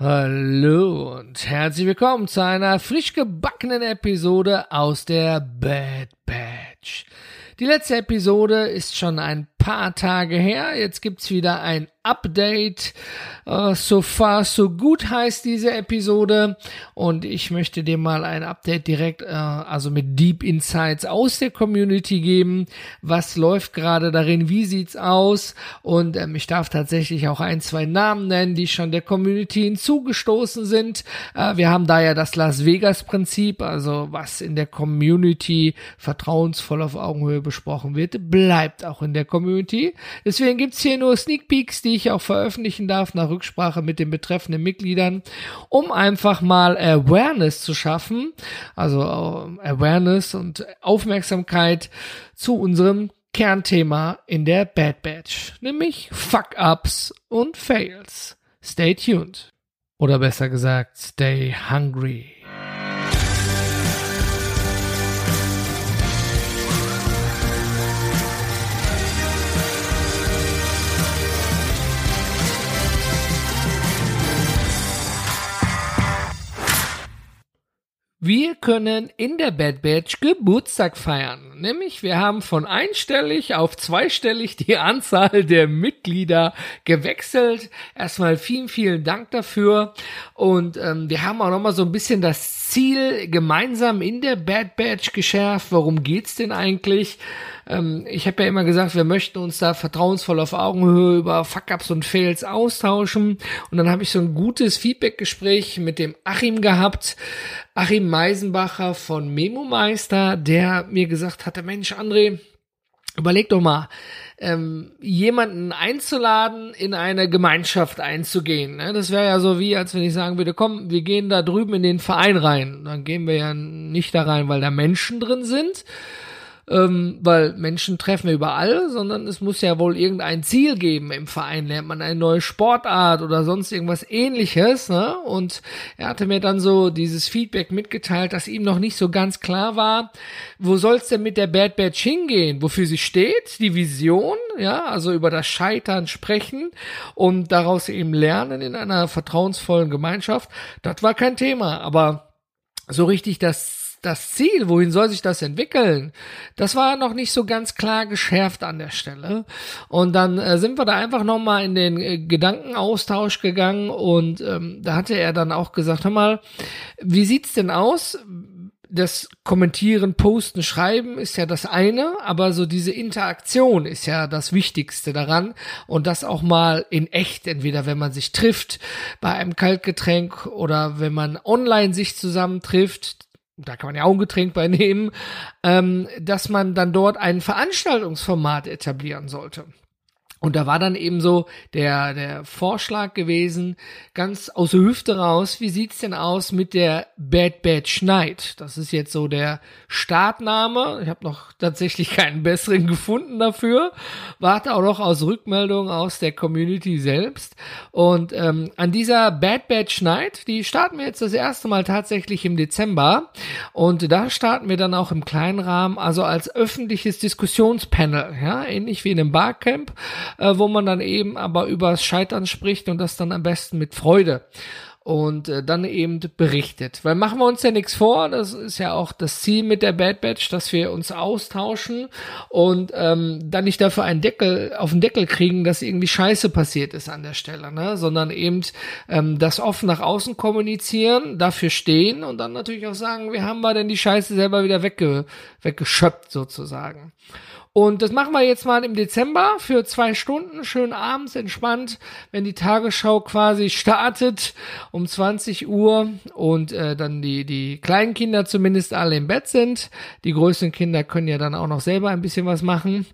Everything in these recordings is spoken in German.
Hallo und herzlich willkommen zu einer frisch gebackenen Episode aus der Bad Batch. Die letzte Episode ist schon ein paar Tage her. Jetzt gibt's wieder ein Update. Uh, so far, so gut heißt diese Episode. Und ich möchte dir mal ein Update direkt, uh, also mit Deep Insights aus der Community geben. Was läuft gerade darin? Wie sieht's aus? Und ähm, ich darf tatsächlich auch ein, zwei Namen nennen, die schon der Community hinzugestoßen sind. Uh, wir haben da ja das Las Vegas Prinzip, also was in der Community vertrauensvoll auf Augenhöhe besprochen wird, bleibt auch in der Community. Deswegen gibt's hier nur Sneak Peeks, die ich auch veröffentlichen darf nach Rücksprache mit den betreffenden Mitgliedern, um einfach mal Awareness zu schaffen, also äh, Awareness und Aufmerksamkeit zu unserem Kernthema in der Bad Batch, nämlich Fuck-Ups und Fails. Stay tuned. Oder besser gesagt, stay hungry. Wir können in der Bad Batch Geburtstag feiern. Nämlich wir haben von einstellig auf zweistellig die Anzahl der Mitglieder gewechselt. Erstmal vielen, vielen Dank dafür. Und ähm, wir haben auch nochmal so ein bisschen das Ziel gemeinsam in der Bad Batch geschärft. Worum geht's denn eigentlich? Ähm, ich habe ja immer gesagt, wir möchten uns da vertrauensvoll auf Augenhöhe über Fuck-Ups und Fails austauschen. Und dann habe ich so ein gutes Feedback-Gespräch mit dem Achim gehabt. Achim Meisenbacher von Memo Meister, der mir gesagt hatte, Mensch, André, überleg doch mal, ähm, jemanden einzuladen, in eine Gemeinschaft einzugehen. Ne? Das wäre ja so wie, als wenn ich sagen würde, komm, wir gehen da drüben in den Verein rein. Dann gehen wir ja nicht da rein, weil da Menschen drin sind, ähm, weil Menschen treffen wir überall, sondern es muss ja wohl irgendein Ziel geben im Verein. Lernt man eine neue Sportart oder sonst irgendwas ähnliches. Ne? Und er hatte mir dann so dieses Feedback mitgeteilt, dass ihm noch nicht so ganz klar war, wo soll's denn mit der Bad Batch hingehen, wofür sie steht, die Vision, ja, also über das Scheitern sprechen und daraus eben lernen in einer vertrauensvollen Gemeinschaft. Das war kein Thema, aber so richtig das das Ziel, wohin soll sich das entwickeln, das war noch nicht so ganz klar geschärft an der Stelle. Und dann äh, sind wir da einfach nochmal in den äh, Gedankenaustausch gegangen und ähm, da hatte er dann auch gesagt, hör mal, wie sieht's denn aus? das Kommentieren, Posten, Schreiben ist ja das eine, aber so diese Interaktion ist ja das Wichtigste daran und das auch mal in echt, entweder wenn man sich trifft bei einem Kaltgetränk oder wenn man online sich zusammentrifft, da kann man ja auch ein Getränk bei nehmen, ähm, dass man dann dort ein Veranstaltungsformat etablieren sollte. Und da war dann eben so der, der Vorschlag gewesen, ganz aus der Hüfte raus, wie sieht's denn aus mit der Bad Batch Night? Das ist jetzt so der Startname. Ich habe noch tatsächlich keinen besseren gefunden dafür. Warte auch noch aus Rückmeldungen aus der Community selbst. Und ähm, an dieser Bad Batch Night, die starten wir jetzt das erste Mal tatsächlich im Dezember. Und da starten wir dann auch im kleinen Rahmen, also als öffentliches Diskussionspanel, ja, ähnlich wie in einem Barcamp äh, wo man dann eben aber übers Scheitern spricht und das dann am besten mit Freude und äh, dann eben berichtet. Weil machen wir uns ja nichts vor, das ist ja auch das Ziel mit der Bad Batch, dass wir uns austauschen und ähm, dann nicht dafür einen Deckel auf den Deckel kriegen, dass irgendwie Scheiße passiert ist an der Stelle, ne? sondern eben ähm, das offen nach außen kommunizieren, dafür stehen und dann natürlich auch sagen, wie haben wir denn die Scheiße selber wieder wegge weggeschöpft sozusagen. Und das machen wir jetzt mal im Dezember für zwei Stunden, schön abends, entspannt, wenn die Tagesschau quasi startet um 20 Uhr und äh, dann die, die kleinen Kinder zumindest alle im Bett sind. Die größeren Kinder können ja dann auch noch selber ein bisschen was machen.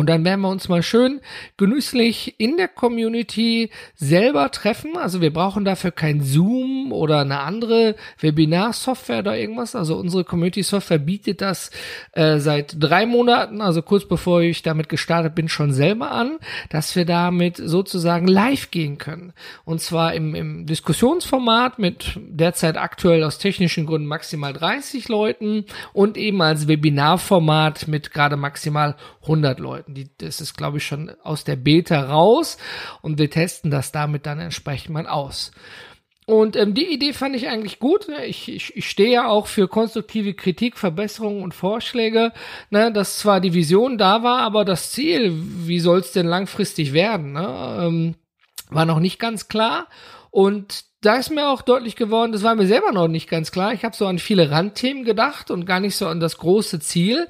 Und dann werden wir uns mal schön genüsslich in der Community selber treffen. Also wir brauchen dafür kein Zoom oder eine andere Webinar-Software oder irgendwas. Also unsere Community-Software bietet das äh, seit drei Monaten, also kurz bevor ich damit gestartet bin, schon selber an, dass wir damit sozusagen live gehen können. Und zwar im, im Diskussionsformat mit derzeit aktuell aus technischen Gründen maximal 30 Leuten und eben als Webinarformat mit gerade maximal 100 Leuten. Die, das ist, glaube ich, schon aus der Beta raus und wir testen das damit dann entsprechend mal aus. Und ähm, die Idee fand ich eigentlich gut. Ne? Ich, ich, ich stehe ja auch für konstruktive Kritik, Verbesserungen und Vorschläge, ne? dass zwar die Vision da war, aber das Ziel, wie soll es denn langfristig werden, ne? ähm, war noch nicht ganz klar. Und da ist mir auch deutlich geworden, das war mir selber noch nicht ganz klar. Ich habe so an viele Randthemen gedacht und gar nicht so an das große Ziel.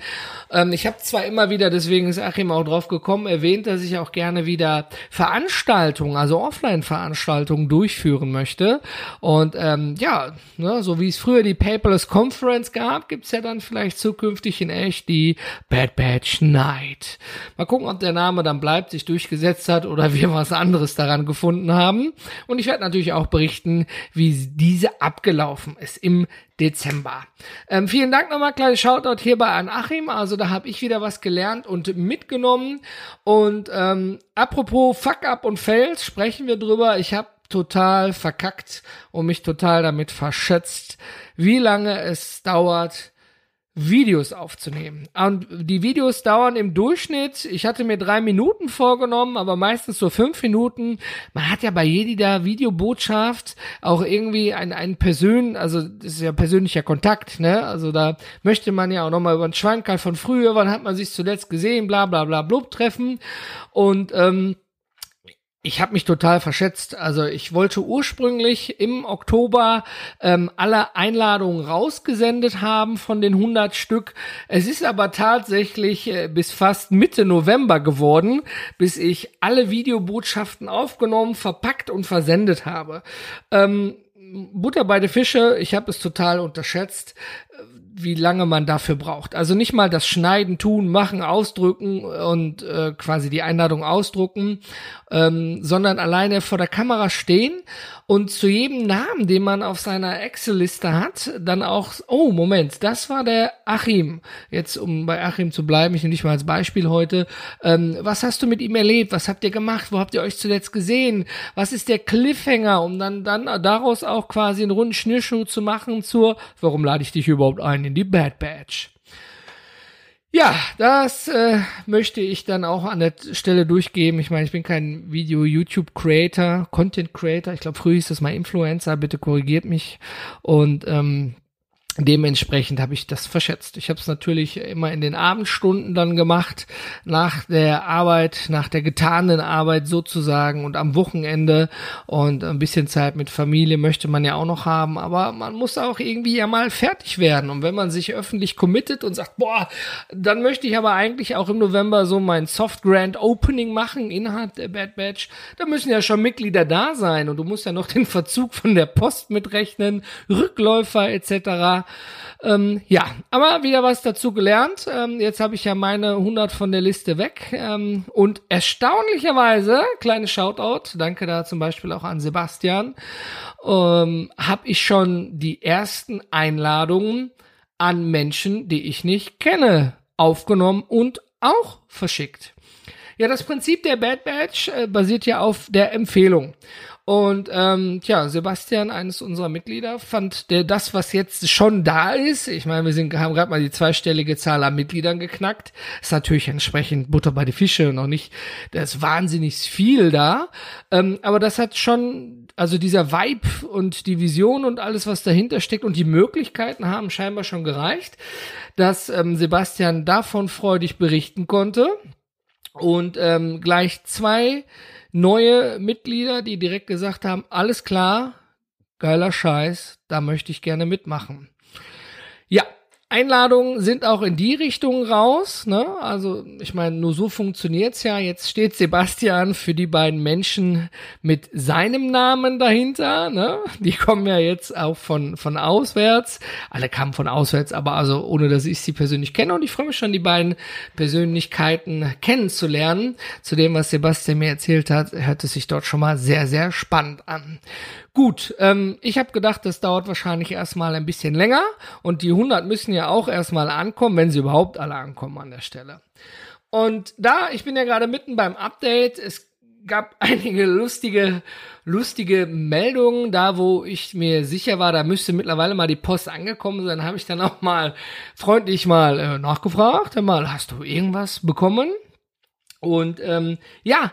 Ähm, ich habe zwar immer wieder, deswegen ist Achim auch drauf gekommen, erwähnt, dass ich auch gerne wieder Veranstaltungen, also Offline-Veranstaltungen durchführen möchte. Und ähm, ja, ne, so wie es früher die Paperless Conference gab, gibt's ja dann vielleicht zukünftig in echt die Bad Batch Night. Mal gucken, ob der Name dann bleibt, sich durchgesetzt hat oder wir was anderes daran gefunden haben. Und ich werde natürlich auch berichten, berichten, wie diese abgelaufen ist im Dezember. Ähm, vielen Dank nochmal, kleines Shoutout hierbei an Achim. Also da habe ich wieder was gelernt und mitgenommen. Und ähm, apropos Fuck Up und Fails, sprechen wir drüber. Ich habe total verkackt und mich total damit verschätzt, wie lange es dauert, Videos aufzunehmen. Und die Videos dauern im Durchschnitt, ich hatte mir drei Minuten vorgenommen, aber meistens so fünf Minuten. Man hat ja bei jeder Videobotschaft auch irgendwie ein, ein Persön, also das ist ja persönlicher Kontakt, ne? Also da möchte man ja auch nochmal über den Schwankerl von früher, wann hat man sich zuletzt gesehen, bla bla bla blub treffen. Und ähm, ich habe mich total verschätzt. Also ich wollte ursprünglich im Oktober ähm, alle Einladungen rausgesendet haben von den 100 Stück. Es ist aber tatsächlich äh, bis fast Mitte November geworden, bis ich alle Videobotschaften aufgenommen, verpackt und versendet habe. Ähm, Butter bei den Fische, ich habe es total unterschätzt wie lange man dafür braucht. Also nicht mal das Schneiden, tun, machen, ausdrücken und äh, quasi die Einladung ausdrucken, ähm, sondern alleine vor der Kamera stehen und zu jedem Namen, den man auf seiner Excel-Liste hat, dann auch, oh Moment, das war der Achim. Jetzt, um bei Achim zu bleiben, ich nehme dich mal als Beispiel heute. Ähm, was hast du mit ihm erlebt? Was habt ihr gemacht? Wo habt ihr euch zuletzt gesehen? Was ist der Cliffhanger? Um dann, dann daraus auch quasi einen runden Schnürschuh zu machen zur, warum lade ich dich überhaupt ein? In die Bad Batch. Ja, das äh, möchte ich dann auch an der Stelle durchgeben. Ich meine, ich bin kein Video-YouTube-Creator, Content-Creator. Ich glaube, früher hieß das mal Influencer. Bitte korrigiert mich. Und ähm, dementsprechend habe ich das verschätzt. Ich habe es natürlich immer in den Abendstunden dann gemacht, nach der Arbeit, nach der getanen Arbeit sozusagen und am Wochenende und ein bisschen Zeit mit Familie möchte man ja auch noch haben, aber man muss auch irgendwie ja mal fertig werden und wenn man sich öffentlich committet und sagt, boah, dann möchte ich aber eigentlich auch im November so mein Soft Grand Opening machen innerhalb der Bad Batch, da müssen ja schon Mitglieder da sein und du musst ja noch den Verzug von der Post mitrechnen, Rückläufer etc. Ähm, ja, aber wieder was dazu gelernt. Ähm, jetzt habe ich ja meine 100 von der Liste weg. Ähm, und erstaunlicherweise, kleines Shoutout, danke da zum Beispiel auch an Sebastian, ähm, habe ich schon die ersten Einladungen an Menschen, die ich nicht kenne, aufgenommen und auch verschickt. Ja, das Prinzip der Bad Batch äh, basiert ja auf der Empfehlung. Und ähm, tja, Sebastian, eines unserer Mitglieder, fand der das, was jetzt schon da ist, ich meine, wir sind, haben gerade mal die zweistellige Zahl an Mitgliedern geknackt, ist natürlich entsprechend Butter bei die Fische noch nicht, da ist wahnsinnig viel da. Ähm, aber das hat schon, also dieser Vibe und die Vision und alles, was dahinter steckt und die Möglichkeiten haben scheinbar schon gereicht, dass ähm, Sebastian davon freudig berichten konnte. Und ähm, gleich zwei neue Mitglieder, die direkt gesagt haben, alles klar, geiler Scheiß, da möchte ich gerne mitmachen. Ja, Einladungen sind auch in die Richtung raus. Ne? Also ich meine, nur so funktioniert's ja. Jetzt steht Sebastian für die beiden Menschen mit seinem Namen dahinter. Ne? Die kommen ja jetzt auch von, von auswärts. Alle kamen von auswärts, aber also ohne, dass ich sie persönlich kenne. Und ich freue mich schon, die beiden Persönlichkeiten kennenzulernen. Zu dem, was Sebastian mir erzählt hat, hört es sich dort schon mal sehr, sehr spannend an. Gut, ähm, ich habe gedacht, das dauert wahrscheinlich erstmal ein bisschen länger und die 100 müssen ja auch erstmal ankommen, wenn sie überhaupt alle ankommen an der Stelle. Und da, ich bin ja gerade mitten beim Update, es gab einige lustige, lustige Meldungen, da wo ich mir sicher war, da müsste mittlerweile mal die Post angekommen sein, habe ich dann auch mal freundlich mal äh, nachgefragt, mal, hast du irgendwas bekommen? Und ähm, ja,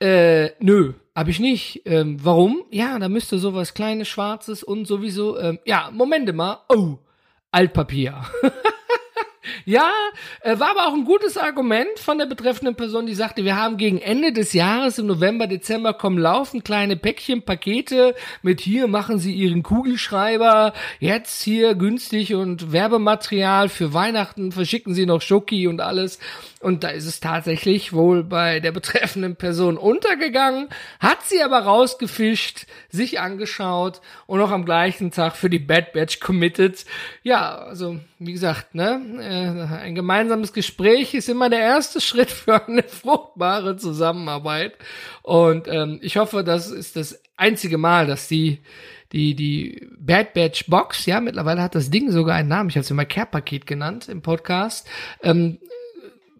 äh, nö, Hab ich nicht. Ähm, warum? Ja, da müsste sowas kleines, schwarzes und sowieso, ähm, ja, Momente mal. Oh, Altpapier. Ja, äh, war aber auch ein gutes Argument von der betreffenden Person, die sagte, wir haben gegen Ende des Jahres im November, Dezember kommen laufen kleine Päckchen, Pakete mit hier machen Sie Ihren Kugelschreiber, jetzt hier günstig und Werbematerial für Weihnachten, verschicken Sie noch Schoki und alles. Und da ist es tatsächlich wohl bei der betreffenden Person untergegangen, hat sie aber rausgefischt, sich angeschaut und noch am gleichen Tag für die Bad Batch committed. Ja, also wie gesagt, ne, äh, ein gemeinsames Gespräch ist immer der erste Schritt für eine fruchtbare Zusammenarbeit. Und ähm, ich hoffe, das ist das einzige Mal, dass die die, die Bad Batch Box, ja, mittlerweile hat das Ding sogar einen Namen, ich habe es immer Care-Paket genannt im Podcast, ähm,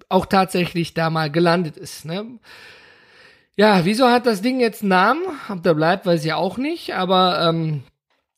auch tatsächlich da mal gelandet ist. Ne? Ja, wieso hat das Ding jetzt einen Namen? Ob der bleibt, weiß ich auch nicht, aber ähm,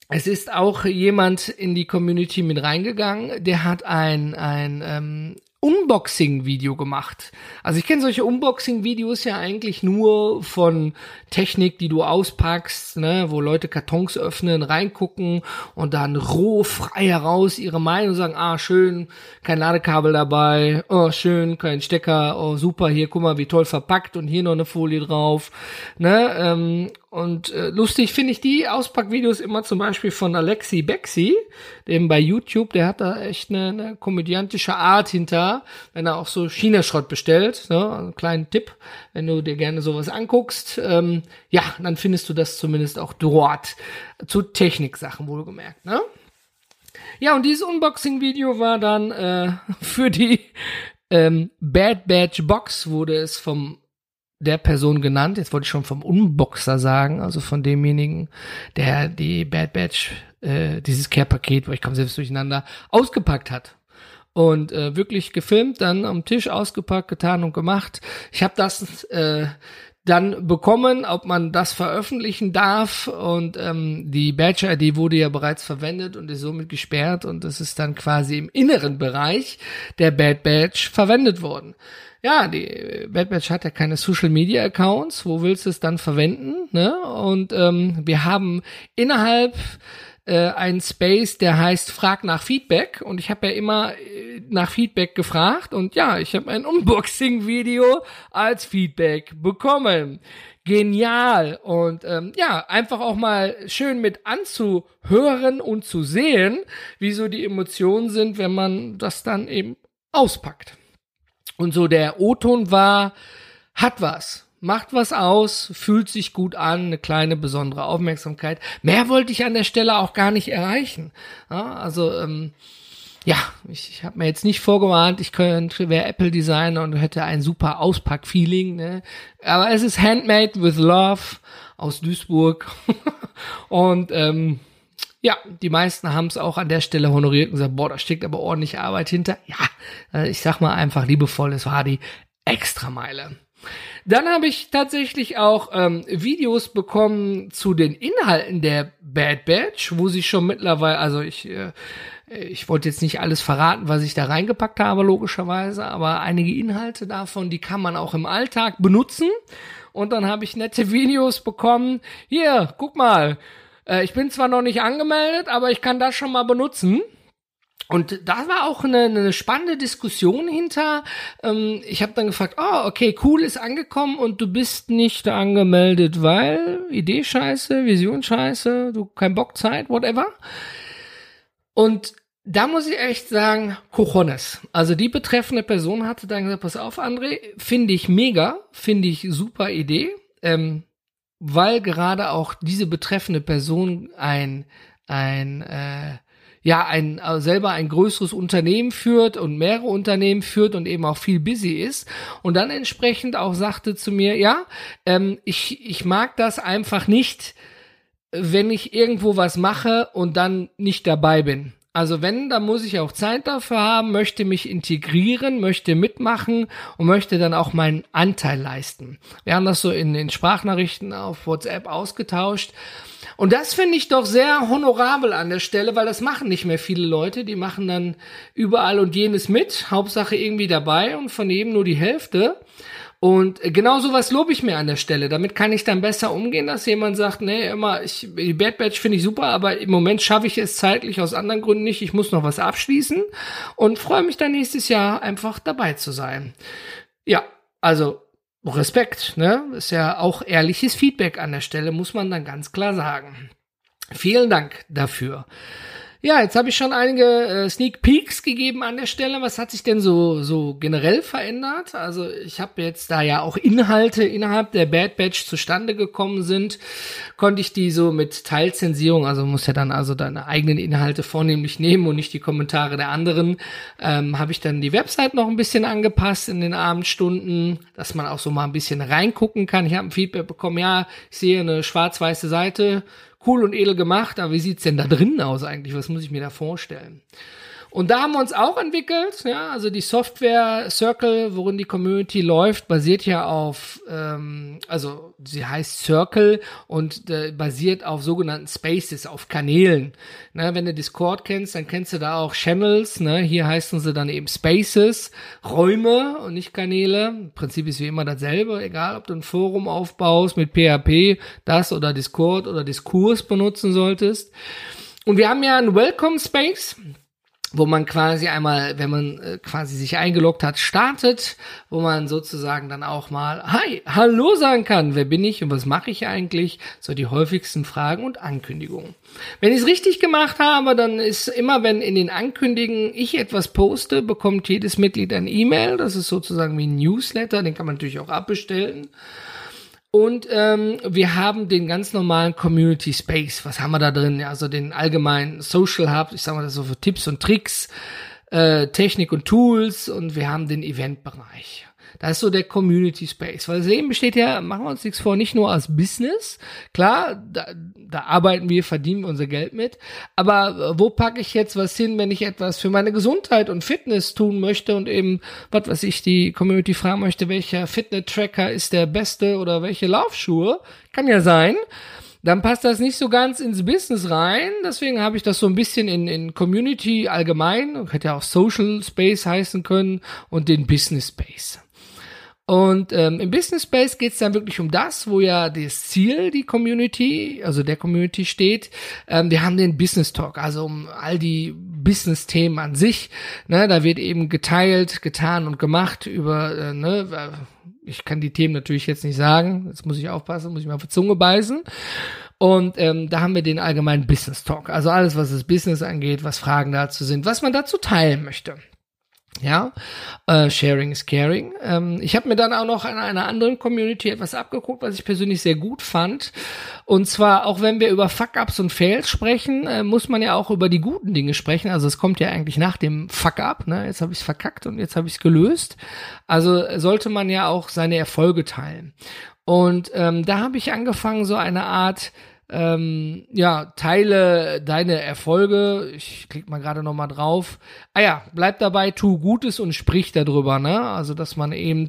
es ist auch jemand in die Community mit reingegangen, der hat ein, ein ähm, Unboxing-Video gemacht. Also ich kenne solche Unboxing-Videos ja eigentlich nur von Technik, die du auspackst, ne, wo Leute Kartons öffnen, reingucken und dann roh frei heraus ihre Meinung sagen, ah, schön, kein Ladekabel dabei, oh, schön, kein Stecker, oh, super, hier, guck mal, wie toll verpackt und hier noch eine Folie drauf, ne, ähm, und äh, lustig finde ich die Auspackvideos immer zum Beispiel von Alexi Bexi, dem bei YouTube, der hat da echt eine, eine komödiantische Art hinter, wenn er auch so China-Schrott bestellt. Ne? Einen kleinen Tipp, wenn du dir gerne sowas anguckst. Ähm, ja, dann findest du das zumindest auch dort. Zu Techniksachen wohlgemerkt. Ne? Ja, und dieses Unboxing-Video war dann äh, für die ähm, Bad Badge Box, wurde es vom der Person genannt. Jetzt wollte ich schon vom Unboxer sagen, also von demjenigen, der die Bad Batch, äh, dieses Care-Paket, wo ich komme selbst durcheinander, ausgepackt hat. Und äh, wirklich gefilmt, dann am Tisch ausgepackt, getan und gemacht. Ich habe das äh, dann bekommen, ob man das veröffentlichen darf. Und ähm, die Badge-ID wurde ja bereits verwendet und ist somit gesperrt. Und das ist dann quasi im inneren Bereich der Bad Badge verwendet worden ja, die Bad Batch hat ja keine Social Media Accounts. Wo willst du es dann verwenden? Ne? Und ähm, wir haben innerhalb äh, einen Space, der heißt Frag nach Feedback. Und ich habe ja immer äh, nach Feedback gefragt. Und ja, ich habe ein Unboxing-Video als Feedback bekommen. Genial. Und ähm, ja, einfach auch mal schön mit anzuhören und zu sehen, wie so die Emotionen sind, wenn man das dann eben auspackt. Und so der O-Ton war, hat was, macht was aus, fühlt sich gut an, eine kleine besondere Aufmerksamkeit. Mehr wollte ich an der Stelle auch gar nicht erreichen. Ja, also ähm, ja, ich, ich habe mir jetzt nicht vorgewarnt, ich könnte, wäre Apple Designer und hätte ein super Auspack-Feeling. Ne? Aber es ist Handmade with Love aus Duisburg. und ähm, ja, die meisten haben es auch an der Stelle honoriert und gesagt, boah, da steckt aber ordentlich Arbeit hinter. Ja, äh, ich sag mal einfach liebevoll, es war die Extrameile. Dann habe ich tatsächlich auch ähm, Videos bekommen zu den Inhalten der Bad Batch, wo sie schon mittlerweile, also ich, äh, ich wollte jetzt nicht alles verraten, was ich da reingepackt habe, logischerweise, aber einige Inhalte davon, die kann man auch im Alltag benutzen. Und dann habe ich nette Videos bekommen. Hier, guck mal, äh, ich bin zwar noch nicht angemeldet, aber ich kann das schon mal benutzen. Und da war auch eine, eine spannende Diskussion hinter. Ähm, ich habe dann gefragt, oh, okay, cool ist angekommen und du bist nicht angemeldet, weil Idee scheiße, Vision scheiße, du kein Bock Zeit, whatever. Und da muss ich echt sagen, Cojones. Also die betreffende Person hatte dann gesagt, pass auf, André, finde ich mega, finde ich super Idee. Ähm, weil gerade auch diese betreffende Person ein, ein, äh, ja, ein, also selber ein größeres Unternehmen führt und mehrere Unternehmen führt und eben auch viel busy ist und dann entsprechend auch sagte zu mir, ja, ähm, ich, ich mag das einfach nicht, wenn ich irgendwo was mache und dann nicht dabei bin. Also wenn, dann muss ich auch Zeit dafür haben, möchte mich integrieren, möchte mitmachen und möchte dann auch meinen Anteil leisten. Wir haben das so in den Sprachnachrichten auf WhatsApp ausgetauscht. Und das finde ich doch sehr honorabel an der Stelle, weil das machen nicht mehr viele Leute. Die machen dann überall und jenes mit, Hauptsache irgendwie dabei und von jedem nur die Hälfte. Und genau sowas lobe ich mir an der Stelle. Damit kann ich dann besser umgehen, dass jemand sagt, nee, immer, ich, die Bad Batch finde ich super, aber im Moment schaffe ich es zeitlich aus anderen Gründen nicht. Ich muss noch was abschließen und freue mich dann nächstes Jahr einfach dabei zu sein. Ja, also Respekt, ne? Ist ja auch ehrliches Feedback an der Stelle, muss man dann ganz klar sagen. Vielen Dank dafür. Ja, jetzt habe ich schon einige äh, Sneak Peeks gegeben an der Stelle. Was hat sich denn so so generell verändert? Also ich habe jetzt da ja auch Inhalte innerhalb der Bad Batch zustande gekommen sind, konnte ich die so mit Teilzensierung, also muss ja dann also deine eigenen Inhalte vornehmlich nehmen und nicht die Kommentare der anderen, ähm, habe ich dann die Website noch ein bisschen angepasst in den Abendstunden, dass man auch so mal ein bisschen reingucken kann. Ich habe ein Feedback bekommen, ja, ich sehe eine schwarz-weiße Seite cool und edel gemacht, aber wie sieht's denn da drinnen aus eigentlich? Was muss ich mir da vorstellen? Und da haben wir uns auch entwickelt, ja, also die Software Circle, worin die Community läuft, basiert ja auf, ähm, also sie heißt Circle und äh, basiert auf sogenannten Spaces, auf Kanälen. Ne, wenn du Discord kennst, dann kennst du da auch Channels, ne? Hier heißen sie dann eben Spaces, Räume und nicht Kanäle. Im Prinzip ist wie immer dasselbe, egal ob du ein Forum aufbaust mit PHP, das oder Discord oder Diskurs benutzen solltest. Und wir haben ja einen Welcome Space wo man quasi einmal, wenn man äh, quasi sich eingeloggt hat, startet, wo man sozusagen dann auch mal Hi, hallo sagen kann, wer bin ich und was mache ich eigentlich? So die häufigsten Fragen und Ankündigungen. Wenn ich es richtig gemacht habe, dann ist immer, wenn in den Ankündigungen ich etwas poste, bekommt jedes Mitglied ein E-Mail. Das ist sozusagen wie ein Newsletter, den kann man natürlich auch abbestellen. Und ähm, wir haben den ganz normalen Community Space. Was haben wir da drin? Ja, also den allgemeinen Social Hub, ich sage mal das so für Tipps und Tricks, äh, Technik und Tools und wir haben den Eventbereich. Das ist so der Community Space. Weil das Leben besteht ja, machen wir uns nichts vor, nicht nur aus Business. Klar, da, da arbeiten wir, verdienen wir unser Geld mit. Aber wo packe ich jetzt was hin, wenn ich etwas für meine Gesundheit und Fitness tun möchte und eben, was weiß ich, die Community fragen möchte, welcher Fitness-Tracker ist der beste oder welche Laufschuhe? Kann ja sein dann passt das nicht so ganz ins Business rein. Deswegen habe ich das so ein bisschen in, in Community allgemein, hätte ja auch Social Space heißen können, und den Business Space. Und ähm, im Business Space geht es dann wirklich um das, wo ja das Ziel, die Community, also der Community steht. Ähm, wir haben den Business Talk, also um all die Business-Themen an sich. Ne, da wird eben geteilt, getan und gemacht über, äh, ne, ich kann die Themen natürlich jetzt nicht sagen, jetzt muss ich aufpassen, muss ich mal auf die Zunge beißen. Und ähm, da haben wir den allgemeinen Business Talk, also alles, was das Business angeht, was Fragen dazu sind, was man dazu teilen möchte. Ja, äh, Sharing is Caring. Ähm, ich habe mir dann auch noch in einer anderen Community etwas abgeguckt, was ich persönlich sehr gut fand. Und zwar, auch wenn wir über Fuck-Ups und Fails sprechen, äh, muss man ja auch über die guten Dinge sprechen. Also es kommt ja eigentlich nach dem Fuck-Up. Ne? Jetzt habe ich es verkackt und jetzt habe ich es gelöst. Also sollte man ja auch seine Erfolge teilen. Und ähm, da habe ich angefangen, so eine Art ähm, ja, teile deine Erfolge. Ich klicke mal gerade noch mal drauf. Ah ja, bleib dabei, tu Gutes und sprich darüber, ne? Also, dass man eben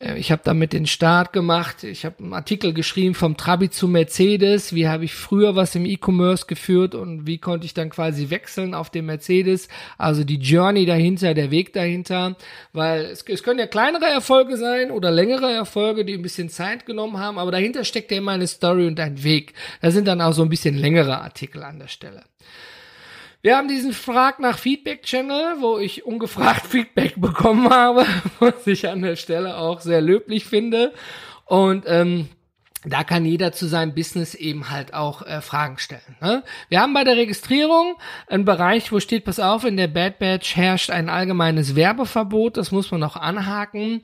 ich habe damit den Start gemacht. Ich habe einen Artikel geschrieben vom Trabi zu Mercedes. Wie habe ich früher was im E-Commerce geführt und wie konnte ich dann quasi wechseln auf den Mercedes? Also die Journey dahinter, der Weg dahinter. Weil es, es können ja kleinere Erfolge sein oder längere Erfolge, die ein bisschen Zeit genommen haben, aber dahinter steckt ja immer eine Story und ein Weg. Da sind dann auch so ein bisschen längere Artikel an der Stelle. Wir haben diesen Frag nach Feedback-Channel, wo ich ungefragt Feedback bekommen habe, was ich an der Stelle auch sehr löblich finde. Und ähm, da kann jeder zu seinem Business eben halt auch äh, Fragen stellen. Ne? Wir haben bei der Registrierung einen Bereich, wo steht, pass auf, in der Bad Badge herrscht ein allgemeines Werbeverbot, das muss man noch anhaken.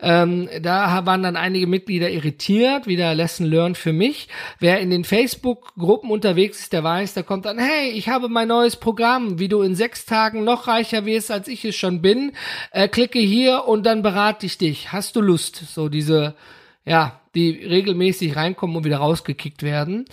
Ähm, da waren dann einige Mitglieder irritiert, wieder Lesson Learned für mich. Wer in den Facebook-Gruppen unterwegs ist, der weiß, da kommt dann, hey, ich habe mein neues Programm, wie du in sechs Tagen noch reicher wirst, als ich es schon bin. Äh, klicke hier und dann berate ich dich. Hast du Lust? So diese, ja, die regelmäßig reinkommen und wieder rausgekickt werden.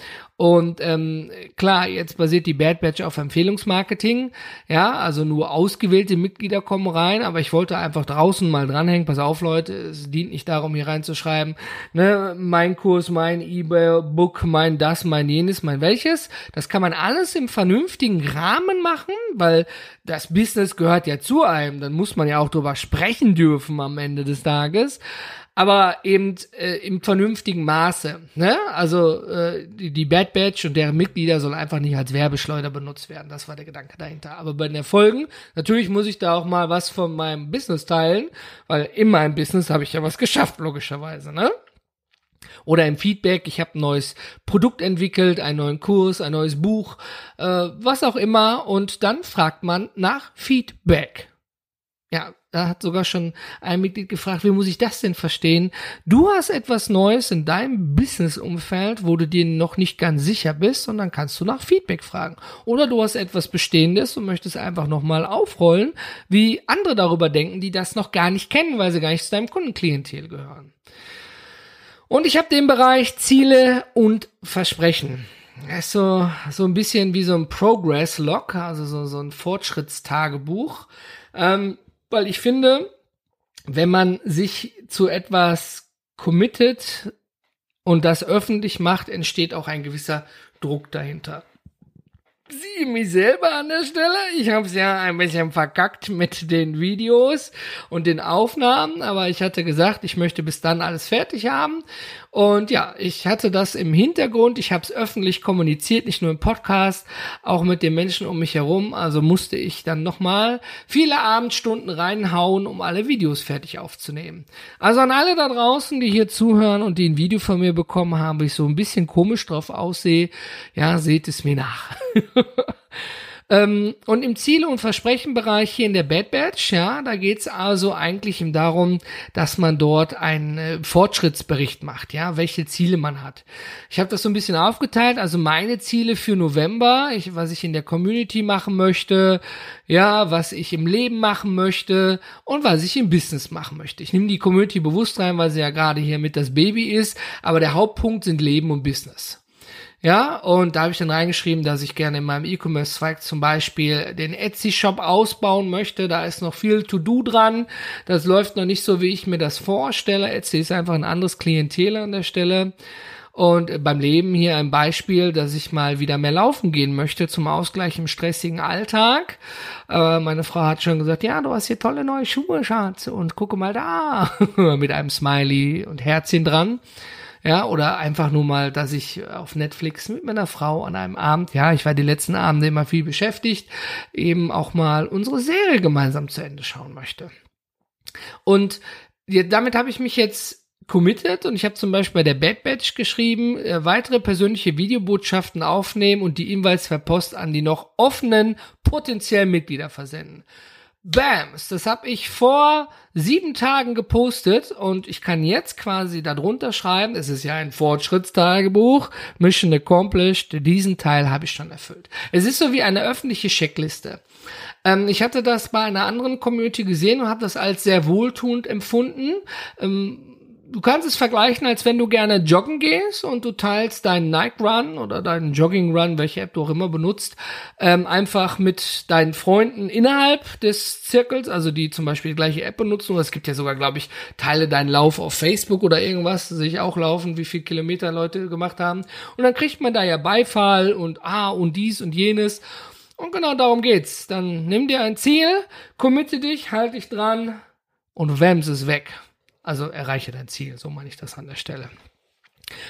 Und ähm, klar, jetzt basiert die Bad Batch auf Empfehlungsmarketing. Ja, also nur ausgewählte Mitglieder kommen rein, aber ich wollte einfach draußen mal dranhängen. Pass auf, Leute, es dient nicht darum, hier reinzuschreiben, ne, mein Kurs, mein E-Book, mein das, mein jenes, mein welches. Das kann man alles im vernünftigen Rahmen machen, weil das Business gehört ja zu einem. Dann muss man ja auch drüber sprechen dürfen am Ende des Tages aber eben äh, im vernünftigen Maße. Ne? Also äh, die, die Bad Batch und deren Mitglieder sollen einfach nicht als Werbeschleuder benutzt werden. Das war der Gedanke dahinter. Aber bei den Erfolgen, natürlich muss ich da auch mal was von meinem Business teilen, weil in meinem Business habe ich ja was geschafft, logischerweise. Ne? Oder im Feedback, ich habe ein neues Produkt entwickelt, einen neuen Kurs, ein neues Buch, äh, was auch immer. Und dann fragt man nach Feedback. Ja, da hat sogar schon ein Mitglied gefragt, wie muss ich das denn verstehen? Du hast etwas Neues in deinem Business-Umfeld, wo du dir noch nicht ganz sicher bist und dann kannst du nach Feedback fragen. Oder du hast etwas Bestehendes und möchtest einfach nochmal aufrollen, wie andere darüber denken, die das noch gar nicht kennen, weil sie gar nicht zu deinem Kundenklientel gehören. Und ich habe den Bereich Ziele und Versprechen. Das ist so, so ein bisschen wie so ein Progress-Log, also so, so ein Fortschrittstagebuch. Ähm, weil ich finde, wenn man sich zu etwas committet und das öffentlich macht, entsteht auch ein gewisser Druck dahinter sehe mich selber an der Stelle. Ich habe es ja ein bisschen verkackt mit den Videos und den Aufnahmen, aber ich hatte gesagt, ich möchte bis dann alles fertig haben. Und ja, ich hatte das im Hintergrund. Ich habe es öffentlich kommuniziert, nicht nur im Podcast, auch mit den Menschen um mich herum. Also musste ich dann nochmal viele Abendstunden reinhauen, um alle Videos fertig aufzunehmen. Also an alle da draußen, die hier zuhören und die ein Video von mir bekommen haben, ich so ein bisschen komisch drauf aussehe, ja, seht es mir nach. ähm, und im Ziele- und Versprechenbereich hier in der Bad Batch, ja, da geht's also eigentlich darum, dass man dort einen äh, Fortschrittsbericht macht, ja, welche Ziele man hat. Ich habe das so ein bisschen aufgeteilt, also meine Ziele für November, ich, was ich in der Community machen möchte, ja, was ich im Leben machen möchte und was ich im Business machen möchte. Ich nehme die Community bewusst rein, weil sie ja gerade hier mit das Baby ist, aber der Hauptpunkt sind Leben und Business. Ja, und da habe ich dann reingeschrieben, dass ich gerne in meinem E-Commerce-Zweig zum Beispiel den Etsy-Shop ausbauen möchte. Da ist noch viel To-Do dran. Das läuft noch nicht so, wie ich mir das vorstelle. Etsy ist einfach ein anderes Klientel an der Stelle. Und beim Leben hier ein Beispiel, dass ich mal wieder mehr laufen gehen möchte zum Ausgleich im stressigen Alltag. Äh, meine Frau hat schon gesagt, ja, du hast hier tolle neue Schuhe, Schatz. Und gucke mal da. Mit einem Smiley und Herzchen dran. Ja, oder einfach nur mal, dass ich auf Netflix mit meiner Frau an einem Abend, ja, ich war die letzten Abende immer viel beschäftigt, eben auch mal unsere Serie gemeinsam zu Ende schauen möchte. Und ja, damit habe ich mich jetzt committed und ich habe zum Beispiel bei der Bad Batch geschrieben, äh, weitere persönliche Videobotschaften aufnehmen und die ebenfalls per Post an die noch offenen potenziellen Mitglieder versenden. Bams, das habe ich vor sieben Tagen gepostet und ich kann jetzt quasi darunter schreiben, es ist ja ein Fortschrittstagebuch, Mission accomplished, diesen Teil habe ich schon erfüllt. Es ist so wie eine öffentliche Checkliste. Ähm, ich hatte das bei einer anderen Community gesehen und habe das als sehr wohltuend empfunden. Ähm, du kannst es vergleichen, als wenn du gerne joggen gehst und du teilst deinen Nike Run oder deinen Jogging Run, welche App du auch immer benutzt, ähm, einfach mit deinen Freunden innerhalb des Zirkels, also die zum Beispiel die gleiche App benutzen. Es gibt ja sogar, glaube ich, teile deinen Lauf auf Facebook oder irgendwas, sehe ich auch laufen, wie viel Kilometer Leute gemacht haben. Und dann kriegt man da ja Beifall und ah und dies und jenes. Und genau darum geht's. Dann nimm dir ein Ziel, committe dich, halt dich dran und wams es weg. Also erreiche dein Ziel, so meine ich das an der Stelle.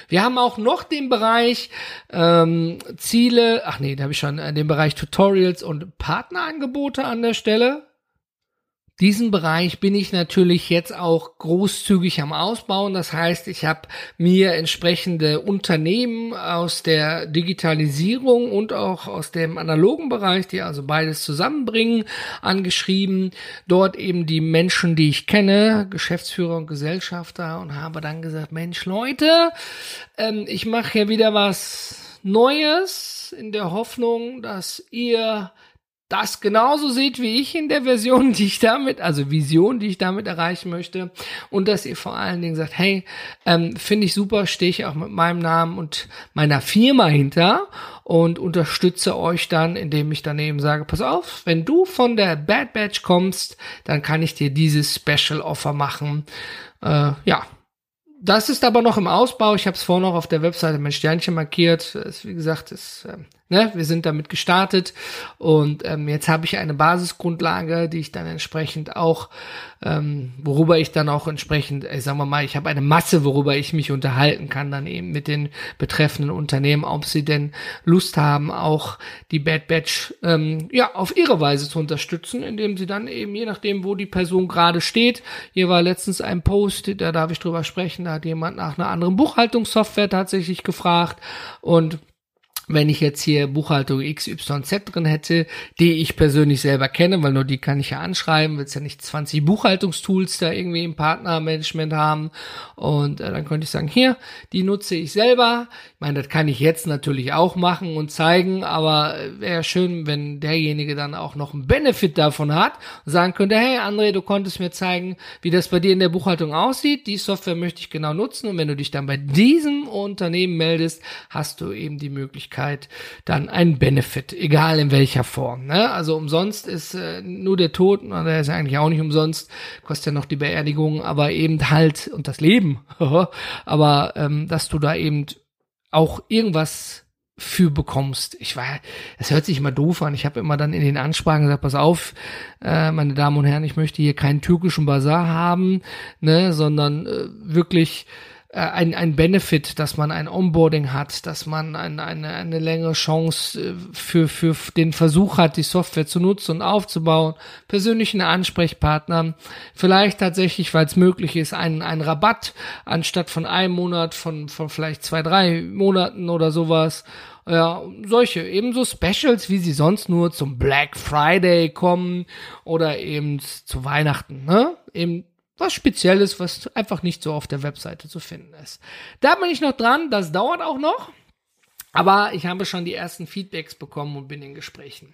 Wir haben auch noch den Bereich ähm, Ziele, ach nee, da habe ich schon äh, den Bereich Tutorials und Partnerangebote an der Stelle. Diesen Bereich bin ich natürlich jetzt auch großzügig am Ausbauen. Das heißt, ich habe mir entsprechende Unternehmen aus der Digitalisierung und auch aus dem analogen Bereich, die also beides zusammenbringen, angeschrieben. Dort eben die Menschen, die ich kenne, Geschäftsführer und Gesellschafter und habe dann gesagt, Mensch, Leute, ähm, ich mache hier wieder was Neues in der Hoffnung, dass ihr das genauso seht wie ich in der Version, die ich damit, also Vision, die ich damit erreichen möchte. Und dass ihr vor allen Dingen sagt, hey, ähm, finde ich super, stehe ich auch mit meinem Namen und meiner Firma hinter und unterstütze euch dann, indem ich dann eben sage, pass auf, wenn du von der Bad Batch kommst, dann kann ich dir dieses Special Offer machen. Äh, ja, das ist aber noch im Ausbau. Ich habe es vorhin noch auf der Webseite mein Sternchen markiert. Es, wie gesagt, ist, ne, wir sind damit gestartet und ähm, jetzt habe ich eine Basisgrundlage, die ich dann entsprechend auch ähm, worüber ich dann auch entsprechend, äh, sagen wir mal, ich habe eine Masse, worüber ich mich unterhalten kann, dann eben mit den betreffenden Unternehmen, ob sie denn Lust haben, auch die Bad Batch ähm, ja auf ihre Weise zu unterstützen, indem sie dann eben, je nachdem, wo die Person gerade steht, hier war letztens ein Post, da darf ich drüber sprechen, da hat jemand nach einer anderen Buchhaltungssoftware tatsächlich gefragt und wenn ich jetzt hier Buchhaltung XYZ drin hätte, die ich persönlich selber kenne, weil nur die kann ich ja anschreiben, will ja nicht 20 Buchhaltungstools da irgendwie im Partnermanagement haben und äh, dann könnte ich sagen, hier, die nutze ich selber. Ich meine, das kann ich jetzt natürlich auch machen und zeigen, aber äh, wäre schön, wenn derjenige dann auch noch einen Benefit davon hat und sagen könnte, hey André, du konntest mir zeigen, wie das bei dir in der Buchhaltung aussieht. Die Software möchte ich genau nutzen und wenn du dich dann bei diesem Unternehmen meldest, hast du eben die Möglichkeit, Möglichkeit dann ein Benefit, egal in welcher Form. Ne? Also umsonst ist äh, nur der Tod, na, der ist eigentlich auch nicht umsonst, kostet ja noch die Beerdigung, aber eben halt und das Leben. aber ähm, dass du da eben auch irgendwas für bekommst. Ich war, es hört sich immer doof an. Ich habe immer dann in den Ansprachen gesagt, pass auf, äh, meine Damen und Herren, ich möchte hier keinen türkischen Bazar haben, ne, sondern äh, wirklich ein, ein Benefit, dass man ein Onboarding hat, dass man ein, eine, eine längere Chance äh, für, für den Versuch hat, die Software zu nutzen und aufzubauen, persönlichen Ansprechpartner, vielleicht tatsächlich, weil es möglich ist, einen, einen Rabatt anstatt von einem Monat, von, von vielleicht zwei, drei Monaten oder sowas. Ja, solche, ebenso Specials, wie sie sonst nur zum Black Friday kommen oder eben zu Weihnachten, ne? Eben was Spezielles, was einfach nicht so auf der Webseite zu finden ist. Da bin ich noch dran, das dauert auch noch, aber ich habe schon die ersten Feedbacks bekommen und bin in Gesprächen.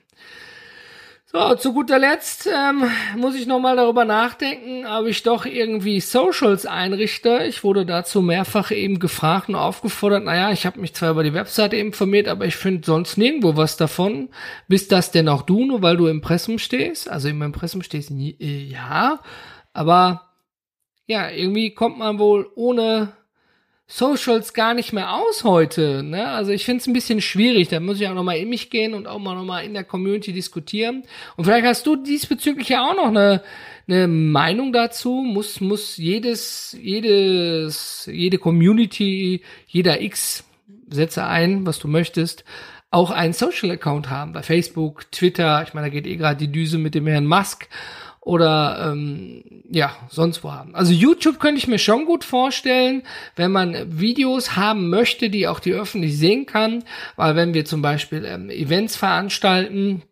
So, zu guter Letzt ähm, muss ich nochmal darüber nachdenken, ob ich doch irgendwie Socials einrichte. Ich wurde dazu mehrfach eben gefragt und aufgefordert, naja, ich habe mich zwar über die Webseite informiert, aber ich finde sonst nirgendwo was davon. Bist das denn auch du, nur weil du im Impressum stehst? Also im Impressum stehst, äh, ja, aber ja, irgendwie kommt man wohl ohne Socials gar nicht mehr aus heute. Ne? Also ich finde es ein bisschen schwierig. Da muss ich auch nochmal in mich gehen und auch mal nochmal in der Community diskutieren. Und vielleicht hast du diesbezüglich ja auch noch eine, eine Meinung dazu. Muss, muss jedes, jedes, jede Community, jeder X, setze ein, was du möchtest, auch einen Social Account haben. Bei Facebook, Twitter, ich meine, da geht eh gerade die Düse mit dem Herrn Musk oder ähm, ja, sonst wo haben. Also YouTube könnte ich mir schon gut vorstellen, wenn man Videos haben möchte, die auch die öffentlich sehen kann, weil wenn wir zum Beispiel ähm, Events veranstalten,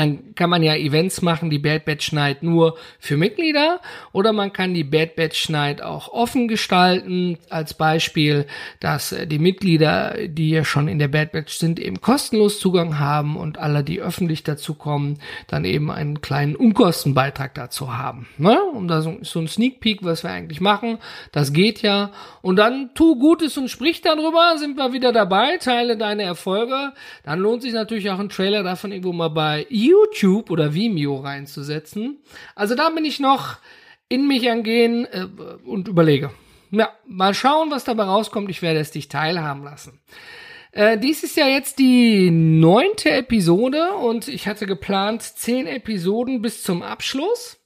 dann kann man ja Events machen, die Bad Batch Night nur für Mitglieder oder man kann die Bad Batch Night auch offen gestalten. Als Beispiel, dass äh, die Mitglieder, die ja schon in der Bad Batch sind, eben kostenlos Zugang haben und alle, die öffentlich dazu kommen, dann eben einen kleinen Unkostenbeitrag dazu haben. Ne? Und da so, so ein Sneak Peek, was wir eigentlich machen, das geht ja. Und dann tu Gutes und sprich darüber, sind wir wieder dabei, teile deine Erfolge. Dann lohnt sich natürlich auch ein Trailer davon irgendwo mal bei YouTube oder Vimeo reinzusetzen. Also da bin ich noch in mich angehen äh, und überlege. Ja, mal schauen, was dabei rauskommt. Ich werde es dich teilhaben lassen. Äh, dies ist ja jetzt die neunte Episode und ich hatte geplant zehn Episoden bis zum Abschluss.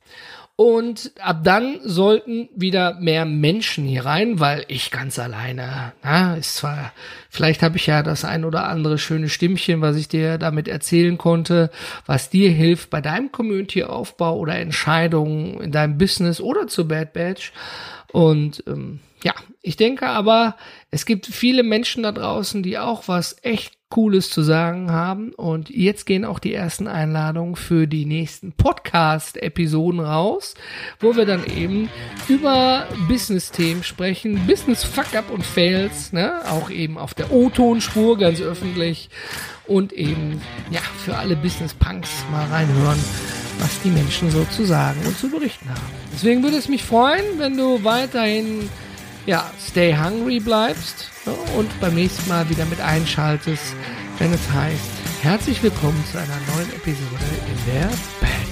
Und ab dann sollten wieder mehr Menschen hier rein, weil ich ganz alleine, na, ist zwar, vielleicht habe ich ja das ein oder andere schöne Stimmchen, was ich dir damit erzählen konnte, was dir hilft bei deinem Community-Aufbau oder Entscheidungen in deinem Business oder zu Bad Batch. Und ähm, ja, ich denke aber, es gibt viele Menschen da draußen, die auch was echt Cooles zu sagen haben. Und jetzt gehen auch die ersten Einladungen für die nächsten Podcast-Episoden raus, wo wir dann eben über Business-Themen sprechen, Business-Fuck-Up und Fails, ne? auch eben auf der O-Tonspur, ganz öffentlich. Und eben, ja, für alle Business-Punks mal reinhören, was die Menschen so zu sagen und zu berichten haben. Deswegen würde es mich freuen, wenn du weiterhin ja, stay hungry bleibst ja, und beim nächsten Mal wieder mit einschaltest, wenn es heißt, herzlich willkommen zu einer neuen Episode in der Band.